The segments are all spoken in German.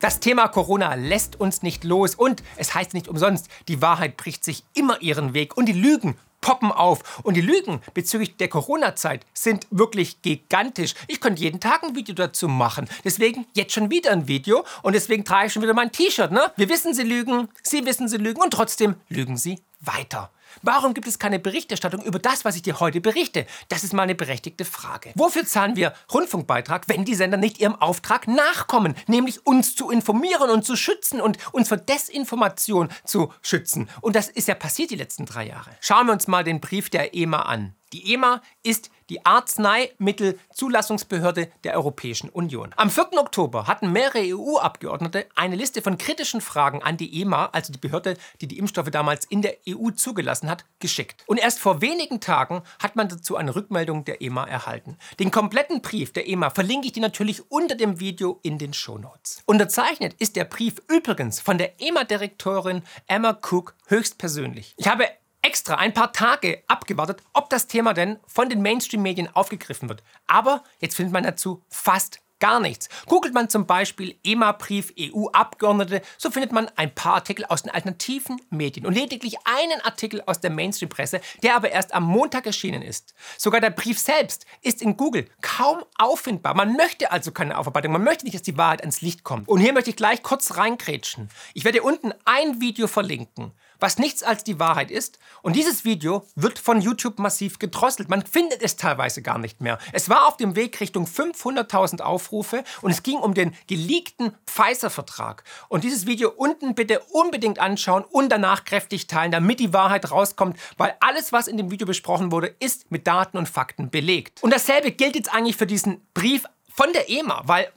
Das Thema Corona lässt uns nicht los und es heißt nicht umsonst, die Wahrheit bricht sich immer ihren Weg und die Lügen poppen auf. Und die Lügen bezüglich der Corona-Zeit sind wirklich gigantisch. Ich könnte jeden Tag ein Video dazu machen. Deswegen jetzt schon wieder ein Video und deswegen trage ich schon wieder mein T-Shirt. Ne? Wir wissen, sie lügen, sie wissen, sie lügen und trotzdem lügen sie weiter. Warum gibt es keine Berichterstattung über das, was ich dir heute berichte? Das ist mal eine berechtigte Frage. Wofür zahlen wir Rundfunkbeitrag, wenn die Sender nicht ihrem Auftrag nachkommen, nämlich uns zu informieren und zu schützen und uns vor Desinformation zu schützen? Und das ist ja passiert die letzten drei Jahre. Schauen wir uns mal den Brief der EMA an. Die EMA ist die Arzneimittelzulassungsbehörde der Europäischen Union. Am 4. Oktober hatten mehrere EU-Abgeordnete eine Liste von kritischen Fragen an die EMA, also die Behörde, die die Impfstoffe damals in der EU zugelassen hat, geschickt. Und erst vor wenigen Tagen hat man dazu eine Rückmeldung der EMA erhalten. Den kompletten Brief der EMA verlinke ich dir natürlich unter dem Video in den Shownotes. Unterzeichnet ist der Brief übrigens von der EMA-Direktorin Emma Cook höchstpersönlich. Ich habe extra ein paar Tage abgewartet, ob das Thema denn von den Mainstream-Medien aufgegriffen wird. Aber jetzt findet man dazu fast gar nichts. Googelt man zum Beispiel EMA-Brief EU-Abgeordnete, so findet man ein paar Artikel aus den alternativen Medien und lediglich einen Artikel aus der Mainstream-Presse, der aber erst am Montag erschienen ist. Sogar der Brief selbst ist in Google kaum auffindbar. Man möchte also keine Aufarbeitung, man möchte nicht, dass die Wahrheit ans Licht kommt. Und hier möchte ich gleich kurz reingrätschen. Ich werde unten ein Video verlinken was nichts als die Wahrheit ist. Und dieses Video wird von YouTube massiv gedrosselt. Man findet es teilweise gar nicht mehr. Es war auf dem Weg Richtung 500.000 Aufrufe und es ging um den geleakten Pfizer-Vertrag. Und dieses Video unten bitte unbedingt anschauen und danach kräftig teilen, damit die Wahrheit rauskommt, weil alles, was in dem Video besprochen wurde, ist mit Daten und Fakten belegt. Und dasselbe gilt jetzt eigentlich für diesen Brief von der EMA, weil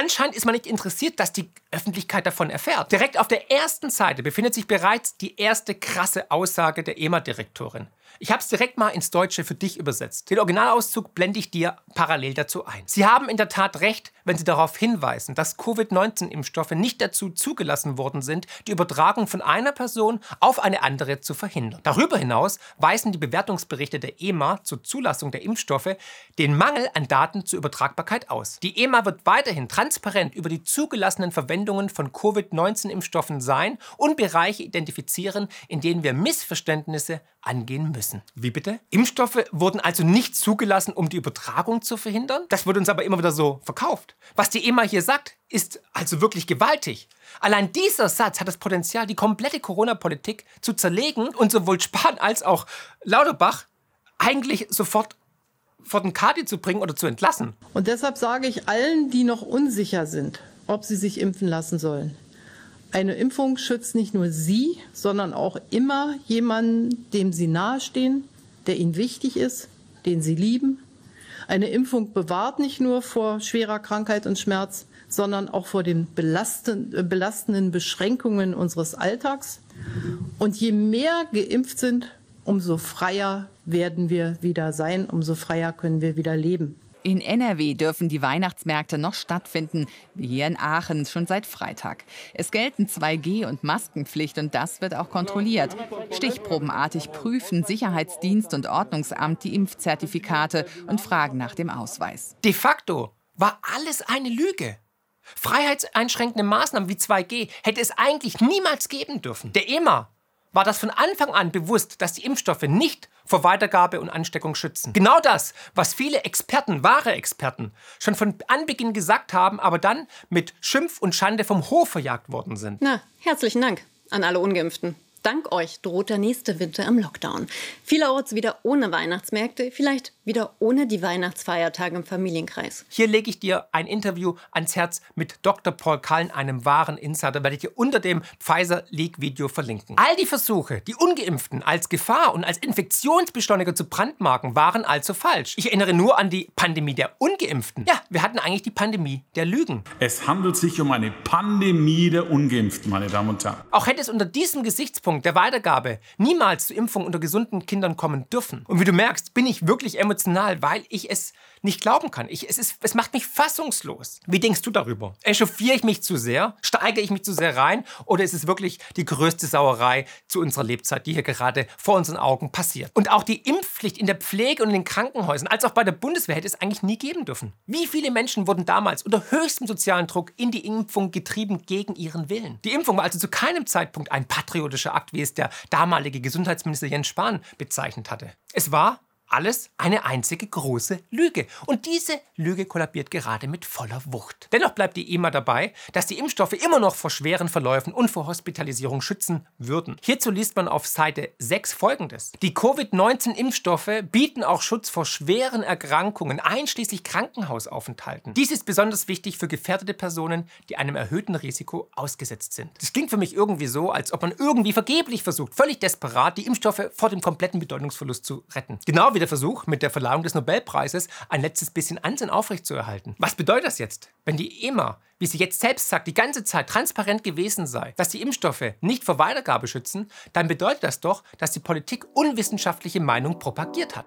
Anscheinend ist man nicht interessiert, dass die Öffentlichkeit davon erfährt. Direkt auf der ersten Seite befindet sich bereits die erste krasse Aussage der EMA-Direktorin. Ich habe es direkt mal ins Deutsche für dich übersetzt. Den Originalauszug blende ich dir parallel dazu ein. Sie haben in der Tat recht, wenn Sie darauf hinweisen, dass Covid-19-Impfstoffe nicht dazu zugelassen worden sind, die Übertragung von einer Person auf eine andere zu verhindern. Darüber hinaus weisen die Bewertungsberichte der EMA zur Zulassung der Impfstoffe den Mangel an Daten zur Übertragbarkeit aus. Die EMA wird weiterhin transparent über die zugelassenen Verwendungen von Covid-19-Impfstoffen sein und Bereiche identifizieren, in denen wir Missverständnisse angehen müssen. Wie bitte? Impfstoffe wurden also nicht zugelassen, um die Übertragung zu verhindern? Das wird uns aber immer wieder so verkauft. Was die EMA hier sagt, ist also wirklich gewaltig. Allein dieser Satz hat das Potenzial, die komplette Corona-Politik zu zerlegen und sowohl Spahn als auch Lauterbach eigentlich sofort vor den Kadi zu bringen oder zu entlassen. Und deshalb sage ich allen, die noch unsicher sind, ob sie sich impfen lassen sollen, eine Impfung schützt nicht nur Sie, sondern auch immer jemanden, dem Sie nahestehen, der Ihnen wichtig ist, den Sie lieben. Eine Impfung bewahrt nicht nur vor schwerer Krankheit und Schmerz, sondern auch vor den belastenden Beschränkungen unseres Alltags. Und je mehr geimpft sind, umso freier werden wir wieder sein, umso freier können wir wieder leben. In NRW dürfen die Weihnachtsmärkte noch stattfinden, wie hier in Aachen schon seit Freitag. Es gelten 2G und Maskenpflicht und das wird auch kontrolliert. Stichprobenartig prüfen Sicherheitsdienst und Ordnungsamt die Impfzertifikate und fragen nach dem Ausweis. De facto war alles eine Lüge. Freiheitseinschränkende Maßnahmen wie 2G hätte es eigentlich niemals geben dürfen. Der EMA war das von Anfang an bewusst, dass die Impfstoffe nicht vor Weitergabe und Ansteckung schützen. Genau das, was viele Experten, wahre Experten, schon von Anbeginn gesagt haben, aber dann mit Schimpf und Schande vom Hof verjagt worden sind. Na, herzlichen Dank an alle Ungeimpften. Dank euch droht der nächste Winter im Lockdown. Vielerorts wieder ohne Weihnachtsmärkte, vielleicht wieder ohne die Weihnachtsfeiertage im Familienkreis. Hier lege ich dir ein Interview ans Herz mit Dr. Paul Kallen, einem wahren Insider, werde ich dir unter dem Pfizer Leak Video verlinken. All die Versuche, die Ungeimpften als Gefahr und als Infektionsbeschleuniger zu brandmarken, waren also falsch. Ich erinnere nur an die Pandemie der Ungeimpften. Ja, wir hatten eigentlich die Pandemie der Lügen. Es handelt sich um eine Pandemie der Ungeimpften, meine Damen und Herren. Auch hätte es unter diesem Gesichtspunkt der Weitergabe niemals zu Impfung unter gesunden Kindern kommen dürfen. Und wie du merkst, bin ich wirklich emotional, weil ich es nicht glauben kann. Ich, es, ist, es macht mich fassungslos. Wie denkst du darüber? Echauffiere ich mich zu sehr? Steige ich mich zu sehr rein? Oder ist es wirklich die größte Sauerei zu unserer Lebzeit, die hier gerade vor unseren Augen passiert? Und auch die Impfpflicht in der Pflege und in den Krankenhäusern, als auch bei der Bundeswehr, hätte es eigentlich nie geben dürfen. Wie viele Menschen wurden damals unter höchstem sozialen Druck in die Impfung getrieben gegen ihren Willen? Die Impfung war also zu keinem Zeitpunkt ein patriotischer Akt, wie es der damalige Gesundheitsminister Jens Spahn bezeichnet hatte. Es war alles eine einzige große Lüge. Und diese Lüge kollabiert gerade mit voller Wucht. Dennoch bleibt die EMA dabei, dass die Impfstoffe immer noch vor schweren Verläufen und vor Hospitalisierung schützen würden. Hierzu liest man auf Seite 6 folgendes. Die Covid-19-Impfstoffe bieten auch Schutz vor schweren Erkrankungen, einschließlich Krankenhausaufenthalten. Dies ist besonders wichtig für gefährdete Personen, die einem erhöhten Risiko ausgesetzt sind. Das klingt für mich irgendwie so, als ob man irgendwie vergeblich versucht, völlig desperat, die Impfstoffe vor dem kompletten Bedeutungsverlust zu retten. Genau wie wie der Versuch, mit der Verleihung des Nobelpreises ein letztes bisschen Ansehen aufrechtzuerhalten. Was bedeutet das jetzt? Wenn die EMA, wie sie jetzt selbst sagt, die ganze Zeit transparent gewesen sei, dass die Impfstoffe nicht vor Weitergabe schützen, dann bedeutet das doch, dass die Politik unwissenschaftliche Meinung propagiert hat.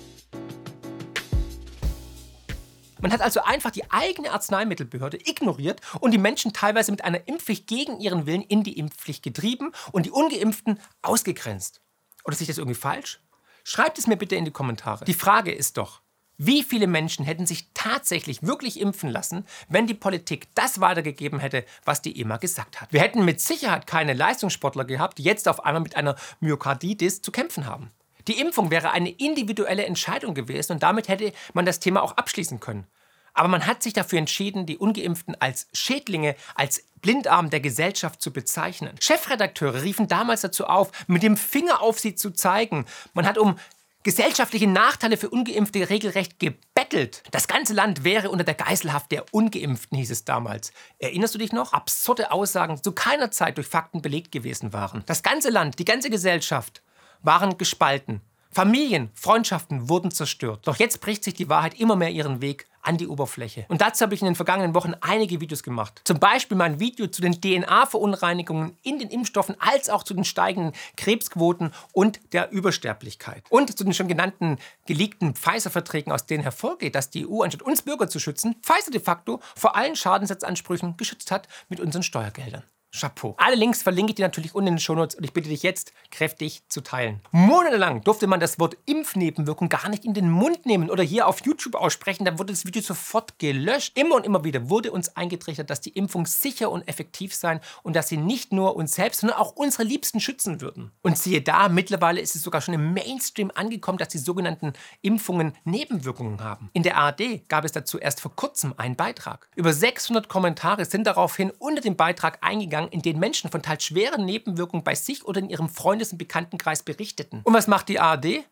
Man hat also einfach die eigene Arzneimittelbehörde ignoriert und die Menschen teilweise mit einer Impfpflicht gegen ihren Willen in die Impfpflicht getrieben und die Ungeimpften ausgegrenzt. Oder sehe ich das irgendwie falsch? Schreibt es mir bitte in die Kommentare. Die Frage ist doch, wie viele Menschen hätten sich tatsächlich wirklich impfen lassen, wenn die Politik das weitergegeben hätte, was die EMA gesagt hat? Wir hätten mit Sicherheit keine Leistungssportler gehabt, die jetzt auf einmal mit einer Myokarditis zu kämpfen haben. Die Impfung wäre eine individuelle Entscheidung gewesen und damit hätte man das Thema auch abschließen können. Aber man hat sich dafür entschieden, die ungeimpften als Schädlinge, als Blindarm der Gesellschaft zu bezeichnen. Chefredakteure riefen damals dazu auf, mit dem Finger auf sie zu zeigen. Man hat um gesellschaftliche Nachteile für Ungeimpfte regelrecht gebettelt. Das ganze Land wäre unter der Geiselhaft der Ungeimpften, hieß es damals. Erinnerst du dich noch? Absurde Aussagen zu keiner Zeit durch Fakten belegt gewesen waren. Das ganze Land, die ganze Gesellschaft waren gespalten. Familien, Freundschaften wurden zerstört. Doch jetzt bricht sich die Wahrheit immer mehr ihren Weg an die Oberfläche. Und dazu habe ich in den vergangenen Wochen einige Videos gemacht. Zum Beispiel mein Video zu den DNA-Verunreinigungen in den Impfstoffen, als auch zu den steigenden Krebsquoten und der Übersterblichkeit. Und zu den schon genannten geleakten Pfizer-Verträgen, aus denen hervorgeht, dass die EU, anstatt uns Bürger zu schützen, Pfizer de facto vor allen Schadensetzanspüchen geschützt hat mit unseren Steuergeldern. Chapeau. Alle Links verlinke ich dir natürlich unten in den Shownotes und ich bitte dich jetzt kräftig zu teilen. Monatelang durfte man das Wort Impfnebenwirkung gar nicht in den Mund nehmen oder hier auf YouTube aussprechen, dann wurde das Video sofort gelöscht. Immer und immer wieder wurde uns eingetrichtert, dass die Impfung sicher und effektiv sein und dass sie nicht nur uns selbst, sondern auch unsere Liebsten schützen würden. Und siehe da, mittlerweile ist es sogar schon im Mainstream angekommen, dass die sogenannten Impfungen Nebenwirkungen haben. In der ARD gab es dazu erst vor kurzem einen Beitrag. Über 600 Kommentare sind daraufhin unter dem Beitrag eingegangen, gegangen, in denen Menschen von teils schweren Nebenwirkungen bei sich oder in ihrem Freundes- und Bekanntenkreis berichteten. Und was macht die ARD?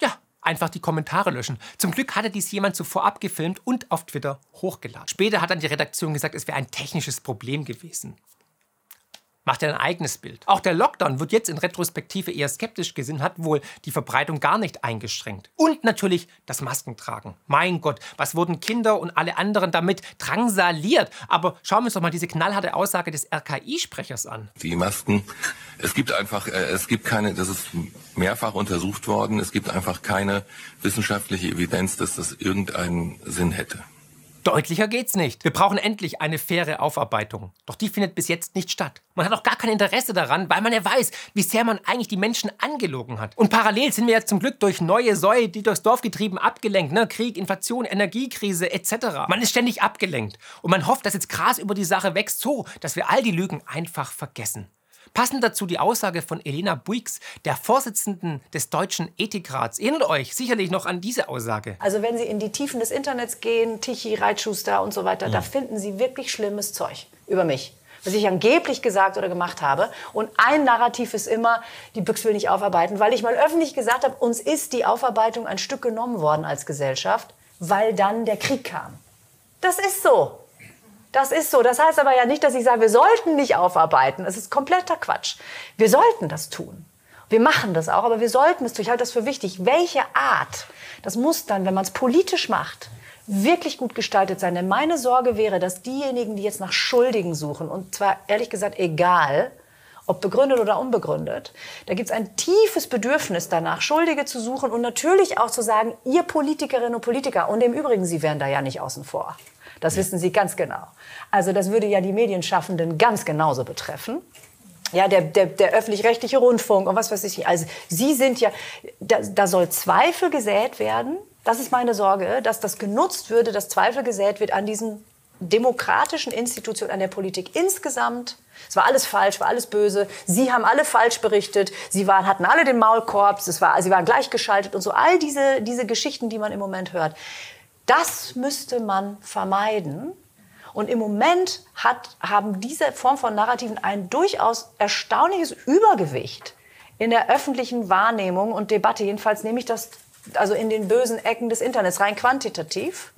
Ja, einfach die Kommentare löschen. Zum Glück hatte dies jemand zuvor abgefilmt und auf Twitter hochgeladen. Später hat dann die Redaktion gesagt, es wäre ein technisches Problem gewesen. Macht er ein eigenes Bild. Auch der Lockdown wird jetzt in Retrospektive eher skeptisch gesehen, hat wohl die Verbreitung gar nicht eingeschränkt. Und natürlich das Maskentragen. Mein Gott, was wurden Kinder und alle anderen damit drangsaliert? Aber schauen wir uns doch mal diese knallharte Aussage des RKI-Sprechers an. Die Masken, es gibt einfach, äh, es gibt keine, das ist mehrfach untersucht worden, es gibt einfach keine wissenschaftliche Evidenz, dass das irgendeinen Sinn hätte. Deutlicher geht's nicht. Wir brauchen endlich eine faire Aufarbeitung. Doch die findet bis jetzt nicht statt. Man hat auch gar kein Interesse daran, weil man ja weiß, wie sehr man eigentlich die Menschen angelogen hat. Und parallel sind wir jetzt zum Glück durch neue Säue, die durchs Dorf getrieben, abgelenkt. Ne? Krieg, Inflation, Energiekrise etc. Man ist ständig abgelenkt. Und man hofft, dass jetzt Gras über die Sache wächst, so dass wir all die Lügen einfach vergessen. Passend dazu die Aussage von Elena Buix, der Vorsitzenden des Deutschen Ethikrats. Erinnert euch sicherlich noch an diese Aussage. Also wenn Sie in die Tiefen des Internets gehen, Tichy, Reitschuster und so weiter, ja. da finden Sie wirklich schlimmes Zeug über mich was ich angeblich gesagt oder gemacht habe. Und ein Narrativ ist immer, die Büchs will nicht aufarbeiten, weil ich mal öffentlich gesagt habe, uns ist die Aufarbeitung ein Stück genommen worden als Gesellschaft, weil dann der Krieg kam. Das ist so. Das ist so. Das heißt aber ja nicht, dass ich sage, wir sollten nicht aufarbeiten. Es ist kompletter Quatsch. Wir sollten das tun. Wir machen das auch, aber wir sollten es tun. Ich halte das für wichtig. Welche Art? Das muss dann, wenn man es politisch macht, wirklich gut gestaltet sein. Denn meine Sorge wäre, dass diejenigen, die jetzt nach Schuldigen suchen, und zwar ehrlich gesagt egal, ob begründet oder unbegründet, da gibt es ein tiefes Bedürfnis danach, Schuldige zu suchen und natürlich auch zu sagen, ihr Politikerinnen und Politiker, und im Übrigen, Sie wären da ja nicht außen vor. Das wissen Sie ganz genau. Also das würde ja die Medienschaffenden ganz genauso betreffen. Ja, der, der, der öffentlich-rechtliche Rundfunk und was weiß ich. Also Sie sind ja, da, da soll Zweifel gesät werden. Das ist meine Sorge, dass das genutzt würde, dass Zweifel gesät wird an diesen demokratischen Institutionen, an der Politik insgesamt. Es war alles falsch, war alles böse. Sie haben alle falsch berichtet. Sie waren, hatten alle den Maulkorb. Es war, sie waren gleichgeschaltet und so. All diese, diese Geschichten, die man im Moment hört. Das müsste man vermeiden. Und im Moment hat, haben diese Form von Narrativen ein durchaus erstaunliches Übergewicht in der öffentlichen Wahrnehmung und Debatte. Jedenfalls nehme ich das also in den bösen Ecken des Internets rein quantitativ.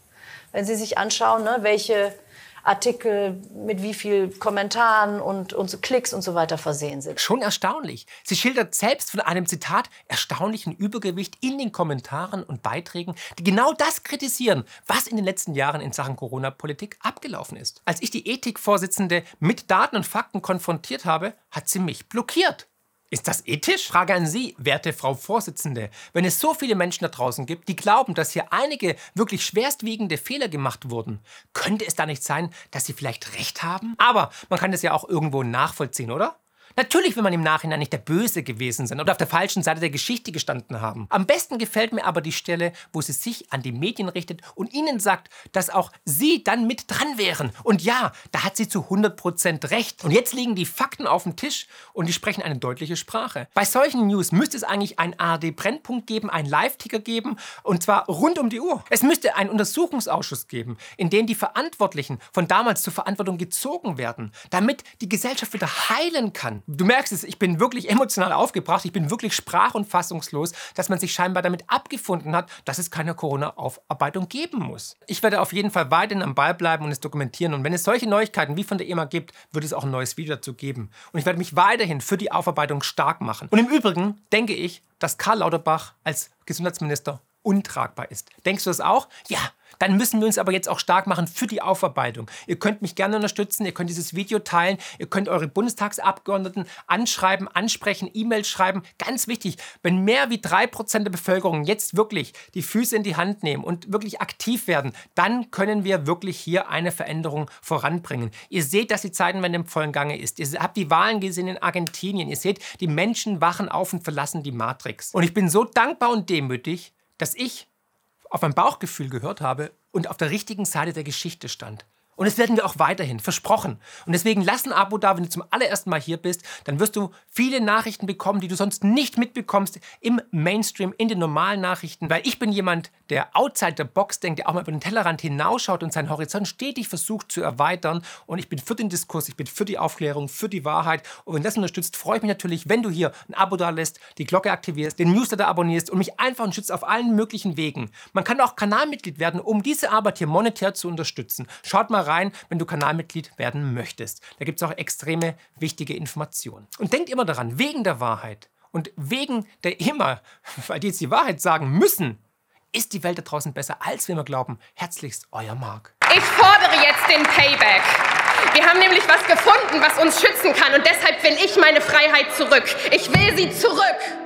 Wenn Sie sich anschauen, ne, welche Artikel mit wie viel Kommentaren und, und Klicks und so weiter versehen sind. Schon erstaunlich. Sie schildert selbst von einem Zitat erstaunlichen Übergewicht in den Kommentaren und Beiträgen, die genau das kritisieren, was in den letzten Jahren in Sachen Corona-Politik abgelaufen ist. Als ich die Ethikvorsitzende mit Daten und Fakten konfrontiert habe, hat sie mich blockiert. Ist das ethisch? Frage an Sie, werte Frau Vorsitzende. Wenn es so viele Menschen da draußen gibt, die glauben, dass hier einige wirklich schwerstwiegende Fehler gemacht wurden, könnte es da nicht sein, dass Sie vielleicht recht haben? Aber man kann das ja auch irgendwo nachvollziehen, oder? Natürlich will man im Nachhinein nicht der Böse gewesen sein oder auf der falschen Seite der Geschichte gestanden haben. Am besten gefällt mir aber die Stelle, wo sie sich an die Medien richtet und ihnen sagt, dass auch sie dann mit dran wären. Und ja, da hat sie zu 100% recht. Und jetzt liegen die Fakten auf dem Tisch und die sprechen eine deutliche Sprache. Bei solchen News müsste es eigentlich einen ARD-Brennpunkt geben, einen Live-Ticker geben und zwar rund um die Uhr. Es müsste einen Untersuchungsausschuss geben, in dem die Verantwortlichen von damals zur Verantwortung gezogen werden, damit die Gesellschaft wieder heilen kann. Du merkst es, ich bin wirklich emotional aufgebracht, ich bin wirklich sprach- und fassungslos, dass man sich scheinbar damit abgefunden hat, dass es keine Corona-Aufarbeitung geben muss. Ich werde auf jeden Fall weiterhin am Ball bleiben und es dokumentieren. Und wenn es solche Neuigkeiten wie von der EMA gibt, wird es auch ein neues Video dazu geben. Und ich werde mich weiterhin für die Aufarbeitung stark machen. Und im Übrigen denke ich, dass Karl Lauterbach als Gesundheitsminister untragbar ist. Denkst du das auch? Ja, dann müssen wir uns aber jetzt auch stark machen für die Aufarbeitung. Ihr könnt mich gerne unterstützen, ihr könnt dieses Video teilen, ihr könnt eure Bundestagsabgeordneten anschreiben, ansprechen, E-Mails schreiben. Ganz wichtig, wenn mehr wie drei Prozent der Bevölkerung jetzt wirklich die Füße in die Hand nehmen und wirklich aktiv werden, dann können wir wirklich hier eine Veränderung voranbringen. Ihr seht, dass die Zeitenwende im vollen Gange ist. Ihr habt die Wahlen gesehen in Argentinien. Ihr seht, die Menschen wachen auf und verlassen die Matrix. Und ich bin so dankbar und demütig, dass ich auf mein Bauchgefühl gehört habe und auf der richtigen Seite der Geschichte stand. Und das werden wir auch weiterhin, versprochen. Und deswegen lass ein Abo da, wenn du zum allerersten Mal hier bist. Dann wirst du viele Nachrichten bekommen, die du sonst nicht mitbekommst im Mainstream, in den normalen Nachrichten. Weil ich bin jemand, der outside the box denkt, der auch mal über den Tellerrand hinausschaut und seinen Horizont stetig versucht zu erweitern. Und ich bin für den Diskurs, ich bin für die Aufklärung, für die Wahrheit. Und wenn das unterstützt, freue ich mich natürlich, wenn du hier ein Abo da lässt, die Glocke aktivierst, den Newsletter abonnierst und mich einfach unterstützt auf allen möglichen Wegen. Man kann auch Kanalmitglied werden, um diese Arbeit hier monetär zu unterstützen. Schaut mal rein, wenn du Kanalmitglied werden möchtest. Da gibt es auch extreme wichtige Informationen. Und denkt immer daran, wegen der Wahrheit und wegen der immer, weil die jetzt die Wahrheit sagen müssen, ist die Welt da draußen besser, als wir immer glauben. Herzlichst, euer Marc. Ich fordere jetzt den Payback. Wir haben nämlich was gefunden, was uns schützen kann und deshalb will ich meine Freiheit zurück. Ich will sie zurück.